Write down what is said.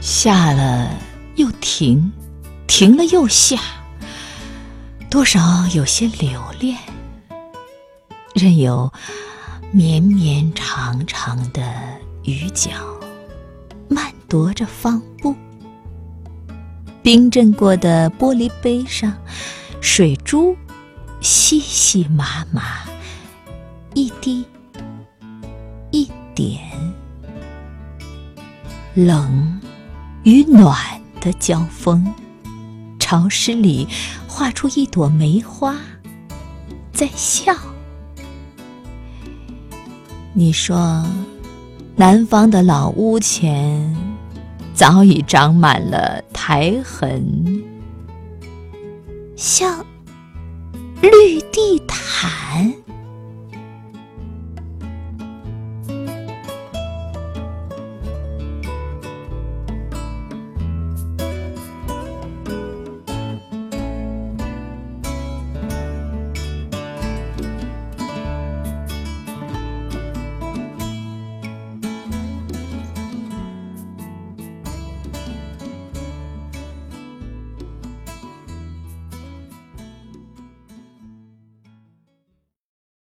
下了又停，停了又下，多少有些留恋。任由绵绵长长的雨脚漫踱着方步，冰镇过的玻璃杯上，水珠细细麻麻，一滴一点，冷与暖的交锋，潮湿里画出一朵梅花，在笑。你说，南方的老屋前早已长满了苔痕，像绿地毯。